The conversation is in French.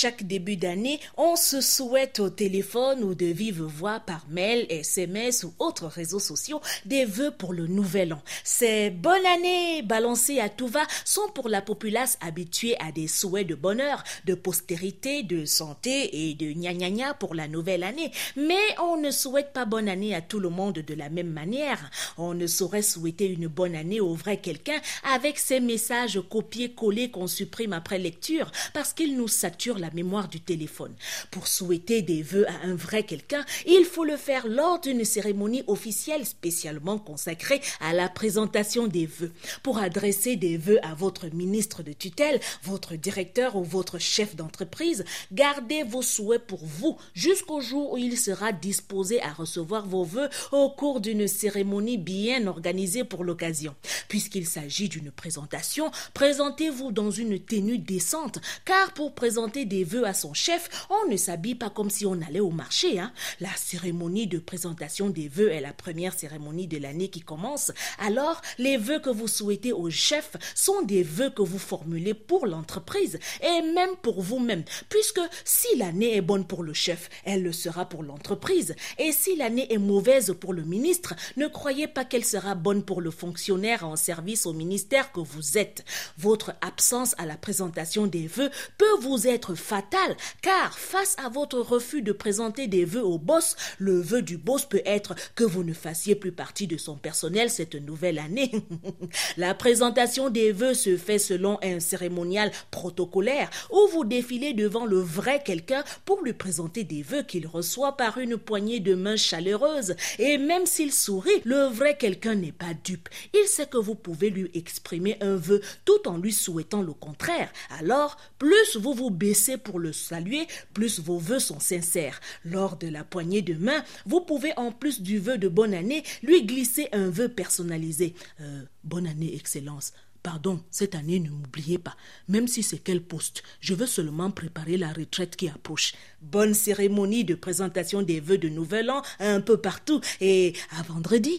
Chaque début d'année, on se souhaite au téléphone ou de vive voix par mail, SMS ou autres réseaux sociaux des vœux pour le nouvel an. Ces bonne année balancées à tout va sont pour la populace habituée à des souhaits de bonheur, de postérité, de santé et de gna gna gna pour la nouvelle année. Mais on ne souhaite pas bonne année à tout le monde de la même manière. On ne saurait souhaiter une bonne année au vrai quelqu'un avec ces messages copiés-collés qu'on supprime après lecture parce qu'ils nous saturent la mémoire du téléphone. Pour souhaiter des vœux à un vrai quelqu'un, il faut le faire lors d'une cérémonie officielle spécialement consacrée à la présentation des vœux. Pour adresser des vœux à votre ministre de tutelle, votre directeur ou votre chef d'entreprise, gardez vos souhaits pour vous jusqu'au jour où il sera disposé à recevoir vos vœux au cours d'une cérémonie bien organisée pour l'occasion. Puisqu'il s'agit d'une présentation, présentez-vous dans une tenue décente, car pour présenter des vœux à son chef, on ne s'habille pas comme si on allait au marché. Hein. La cérémonie de présentation des vœux est la première cérémonie de l'année qui commence. Alors, les vœux que vous souhaitez au chef sont des vœux que vous formulez pour l'entreprise et même pour vous-même, puisque si l'année est bonne pour le chef, elle le sera pour l'entreprise. Et si l'année est mauvaise pour le ministre, ne croyez pas qu'elle sera bonne pour le fonctionnaire en service au ministère que vous êtes. Votre absence à la présentation des vœux peut vous être fatale, car face à votre refus de présenter des vœux au boss, le vœu du boss peut être que vous ne fassiez plus partie de son personnel cette nouvelle année. la présentation des vœux se fait selon un cérémonial protocolaire où vous défilez devant le vrai quelqu'un pour lui présenter des vœux qu'il reçoit par une poignée de mains chaleureuses. Et même s'il sourit, le vrai quelqu'un n'est pas dupe. Il sait que vous pouvez lui exprimer un vœu tout en lui souhaitant le contraire. Alors, plus vous vous baissez pour le saluer, plus vos vœux sont sincères. Lors de la poignée de main, vous pouvez en plus du vœu de bonne année lui glisser un vœu personnalisé. Euh, bonne année, Excellence. Pardon, cette année, ne m'oubliez pas. Même si c'est quel poste, je veux seulement préparer la retraite qui approche. Bonne cérémonie de présentation des vœux de Nouvel An un peu partout et à vendredi.